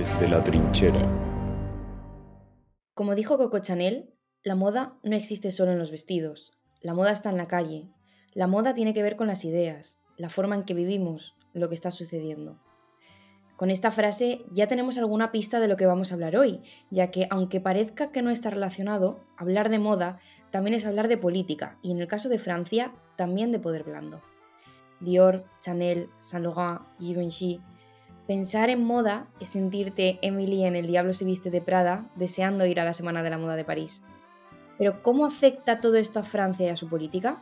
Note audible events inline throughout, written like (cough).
Desde la trinchera. Como dijo Coco Chanel, la moda no existe solo en los vestidos. La moda está en la calle. La moda tiene que ver con las ideas, la forma en que vivimos, lo que está sucediendo. Con esta frase ya tenemos alguna pista de lo que vamos a hablar hoy, ya que aunque parezca que no está relacionado, hablar de moda también es hablar de política y en el caso de Francia también de poder blando. Dior, Chanel, Saint Laurent, Givenchy. Pensar en moda es sentirte Emily en El Diablo se viste de Prada, deseando ir a la Semana de la Moda de París. Pero ¿cómo afecta todo esto a Francia y a su política?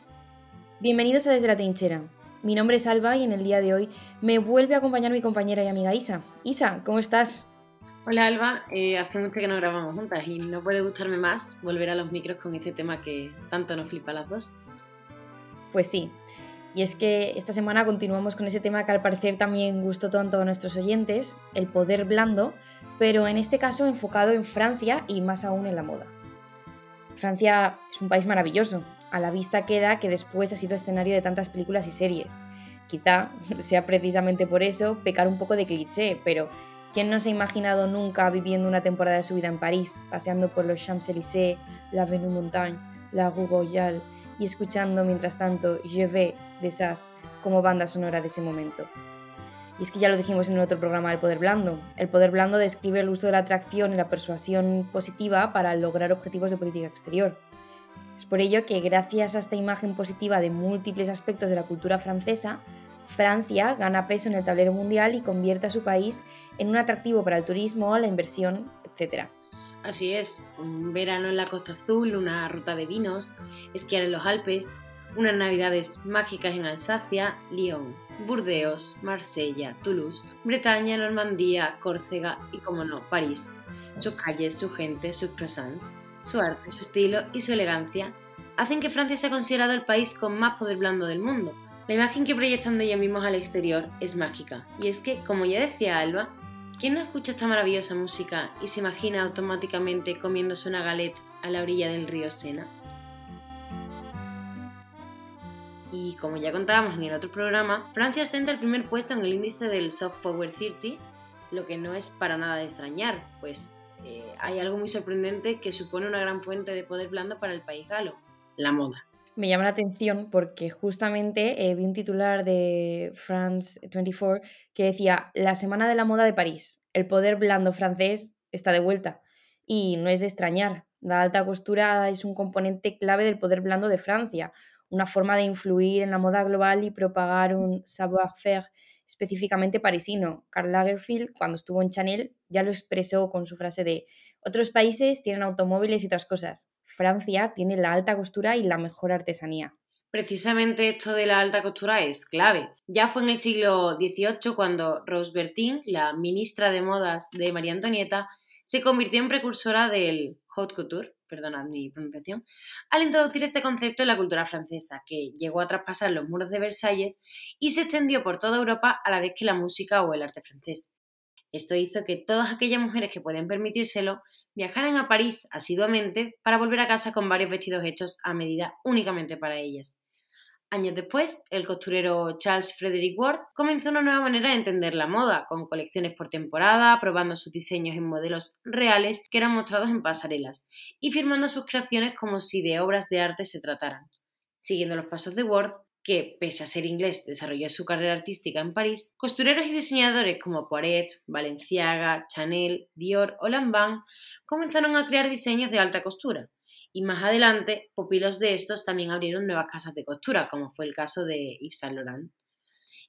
Bienvenidos a Desde la Trinchera, mi nombre es Alba y en el día de hoy me vuelve a acompañar mi compañera y amiga Isa. Isa, ¿cómo estás? Hola Alba, eh, hace mucho que no grabamos juntas y no puede gustarme más volver a los micros con este tema que tanto nos flipa a las dos. Pues sí, y es que esta semana continuamos con ese tema que al parecer también gustó tanto a nuestros oyentes, el poder blando, pero en este caso enfocado en Francia y más aún en la moda. Francia es un país maravilloso, a la vista queda que después ha sido escenario de tantas películas y series. Quizá (laughs) sea precisamente por eso pecar un poco de cliché, pero ¿quién no se ha imaginado nunca viviendo una temporada de su vida en París, paseando por los Champs-Élysées, la Avenue Montagne, la Rue Royale y escuchando mientras tanto Je vais de Sass como banda sonora de ese momento? Y es que ya lo dijimos en el otro programa del poder blando. El poder blando describe el uso de la atracción y la persuasión positiva para lograr objetivos de política exterior. Es por ello que gracias a esta imagen positiva de múltiples aspectos de la cultura francesa, Francia gana peso en el tablero mundial y convierte a su país en un atractivo para el turismo, la inversión, etc. Así es, un verano en la Costa Azul, una ruta de vinos, esquiar en los Alpes, unas navidades mágicas en Alsacia, Lyon, Burdeos, Marsella, Toulouse, Bretaña, Normandía, Córcega y, como no, París. Sus calles, su gente, sus croissants su arte, su estilo y su elegancia hacen que Francia sea considerado el país con más poder blando del mundo. La imagen que proyectan de ellos mismos al exterior es mágica, y es que, como ya decía Alba, ¿quién no escucha esta maravillosa música y se imagina automáticamente comiéndose una galette a la orilla del río Sena? Y como ya contábamos en el otro programa, Francia ostenta el primer puesto en el índice del Soft Power 30, lo que no es para nada de extrañar, pues eh, hay algo muy sorprendente que supone una gran fuente de poder blando para el país galo, la moda. Me llama la atención porque justamente eh, vi un titular de France 24 que decía La Semana de la Moda de París, el poder blando francés está de vuelta. Y no es de extrañar, la alta costura es un componente clave del poder blando de Francia, una forma de influir en la moda global y propagar un savoir-faire específicamente parisino. Karl Lagerfeld, cuando estuvo en Chanel, ya lo expresó con su frase de otros países tienen automóviles y otras cosas. Francia tiene la alta costura y la mejor artesanía. Precisamente esto de la alta costura es clave. Ya fue en el siglo XVIII cuando Rose Bertin, la ministra de modas de María Antonieta, se convirtió en precursora del haute couture, perdonad mi pronunciación, al introducir este concepto en la cultura francesa, que llegó a traspasar los muros de Versalles y se extendió por toda Europa a la vez que la música o el arte francés. Esto hizo que todas aquellas mujeres que pueden permitírselo viajaran a París asiduamente para volver a casa con varios vestidos hechos a medida únicamente para ellas. Años después, el costurero Charles Frederick Ward comenzó una nueva manera de entender la moda, con colecciones por temporada, probando sus diseños en modelos reales que eran mostrados en pasarelas, y firmando sus creaciones como si de obras de arte se trataran. Siguiendo los pasos de Ward, que, pese a ser inglés, desarrolló su carrera artística en París, costureros y diseñadores como Poiret, Balenciaga, Chanel, Dior o Lanvin comenzaron a crear diseños de alta costura, y más adelante pupilos de estos también abrieron nuevas casas de costura, como fue el caso de Yves Saint Laurent.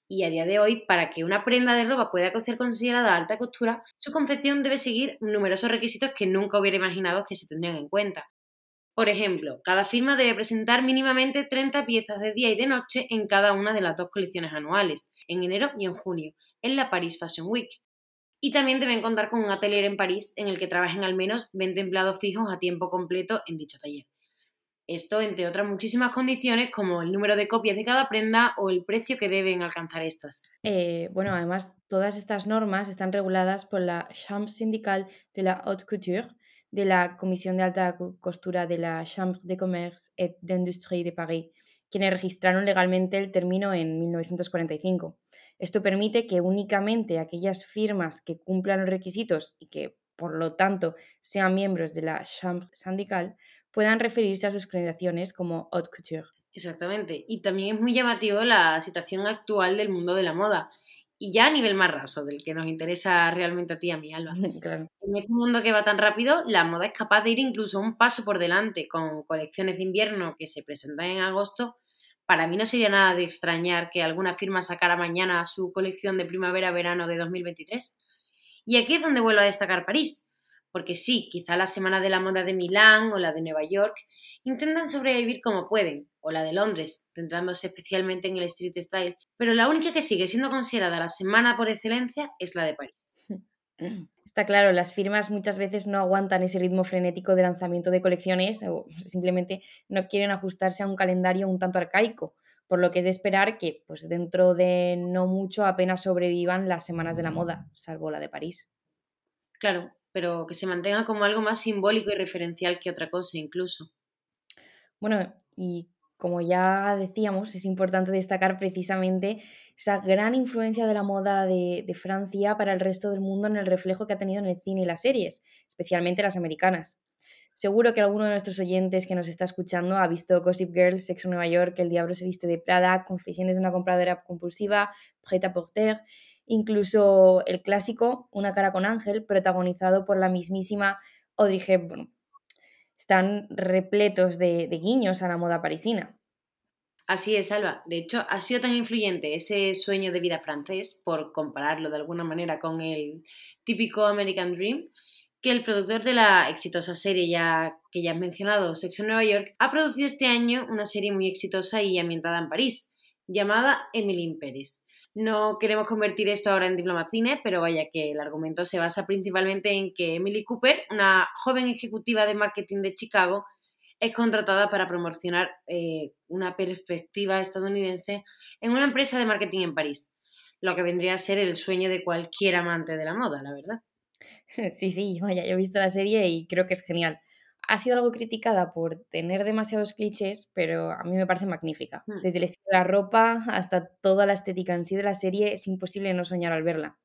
Y a día de hoy, para que una prenda de ropa pueda ser considerada alta costura, su confección debe seguir numerosos requisitos que nunca hubiera imaginado que se tendrían en cuenta. Por ejemplo, cada firma debe presentar mínimamente 30 piezas de día y de noche en cada una de las dos colecciones anuales, en enero y en junio, en la Paris Fashion Week, y también deben contar con un atelier en París en el que trabajen al menos 20 empleados fijos a tiempo completo en dicho taller. Esto entre otras muchísimas condiciones como el número de copias de cada prenda o el precio que deben alcanzar estas. Eh, bueno, además todas estas normas están reguladas por la Chambre syndicale de la haute couture, de la Comisión de Alta Costura de la Chambre de Commerce et d'Industrie de Paris, quienes registraron legalmente el término en 1945. Esto permite que únicamente aquellas firmas que cumplan los requisitos y que, por lo tanto, sean miembros de la Chambre syndicale puedan referirse a sus creaciones como haute couture. Exactamente. Y también es muy llamativo la situación actual del mundo de la moda. Y ya a nivel más raso, del que nos interesa realmente a ti y a mí, Alba. (laughs) En este mundo que va tan rápido, la moda es capaz de ir incluso un paso por delante con colecciones de invierno que se presentan en agosto. Para mí no sería nada de extrañar que alguna firma sacara mañana su colección de primavera-verano de 2023. Y aquí es donde vuelvo a destacar París, porque sí, quizá la Semana de la Moda de Milán o la de Nueva York intentan sobrevivir como pueden, o la de Londres, centrándose especialmente en el street style, pero la única que sigue siendo considerada la semana por excelencia es la de París. (laughs) Está claro, las firmas muchas veces no aguantan ese ritmo frenético de lanzamiento de colecciones o simplemente no quieren ajustarse a un calendario un tanto arcaico, por lo que es de esperar que pues dentro de no mucho apenas sobrevivan las semanas de la moda, salvo la de París. Claro, pero que se mantenga como algo más simbólico y referencial que otra cosa incluso. Bueno, y como ya decíamos, es importante destacar precisamente esa gran influencia de la moda de, Francia para el resto del mundo en el reflejo que ha tenido en el cine y las series, especialmente las americanas. Seguro que alguno de nuestros oyentes que nos está escuchando ha visto Gossip Girl, Sexo Nueva York, El Diablo se viste de Prada, Confesiones de una compradora compulsiva, Prêt à porter, incluso el clásico Una cara con ángel, protagonizado por la mismísima Audrey Hepburn están repletos de, guiños a la moda parisina. Así es, Alba. De hecho, ha sido tan influyente ese sueño de vida francés, por compararlo de alguna manera con el típico American Dream, que el productor de la exitosa serie ya, que ya has mencionado, Sex Nueva York, ha producido este año una serie muy exitosa y ambientada en París, llamada Emily in. No queremos convertir esto ahora en diplomacine, pero vaya que el argumento se basa principalmente en que Emily Cooper, una joven ejecutiva de marketing de Chicago, es contratada para promocionar eh, una perspectiva estadounidense en una empresa de marketing en París, lo que vendría a ser el sueño de cualquier amante de la moda, la verdad. (laughs) Sí, sí, vaya, yo he visto la serie y creo que es genial ha sido algo criticada por tener demasiados clichés, pero a mí me parece magnífica. Hmm. Desde el estilo de la ropa hasta toda la estética en sí de la serie, es imposible no soñar al verla.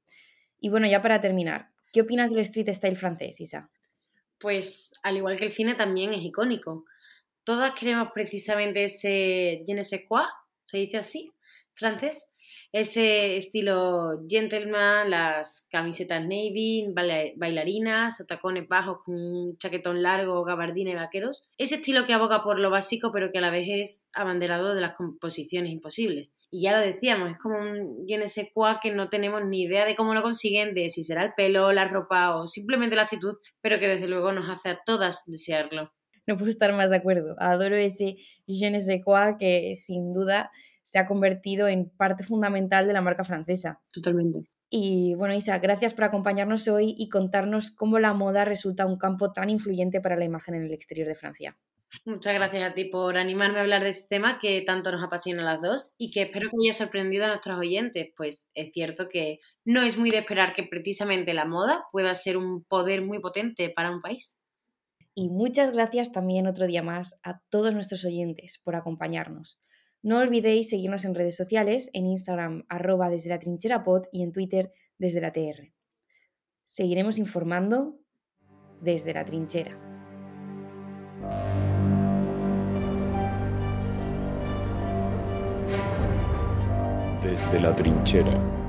Y bueno, ya para terminar, ¿qué opinas del street style francés, Isa? Pues al igual que el cine también es icónico. Todas queremos precisamente ese je ne sais quoi, se dice así, francés, ese estilo gentleman, las camisetas navy, bailarinas o tacones bajos con un chaquetón largo, gabardina y vaqueros. Ese estilo que aboga por lo básico pero que a la vez es abanderado de las composiciones imposibles. Y ya lo decíamos, es como un je sais quoi que no tenemos ni idea de cómo lo consiguen, de si será el pelo, la ropa o simplemente la actitud, pero que desde luego nos hace a todas desearlo. No puedo estar más de acuerdo. Adoro ese je ne sais quoi que sin duda se ha convertido en parte fundamental de la marca francesa. Totalmente. Y bueno, Isa, gracias por acompañarnos hoy y contarnos cómo la moda resulta un campo tan influyente para la imagen en el exterior de Francia. Muchas gracias a ti por animarme a hablar de este tema que tanto nos apasiona a las dos y que espero que haya sorprendido a nuestros oyentes, pues es cierto que no es muy de esperar que precisamente la moda pueda ser un poder muy potente para un país. Y muchas gracias también otro día más a todos nuestros oyentes por acompañarnos. No olvidéis seguirnos en redes sociales, en Instagram arroba desde la trinchera y en Twitter desde la TR. Seguiremos informando desde la trinchera. Desde la trinchera.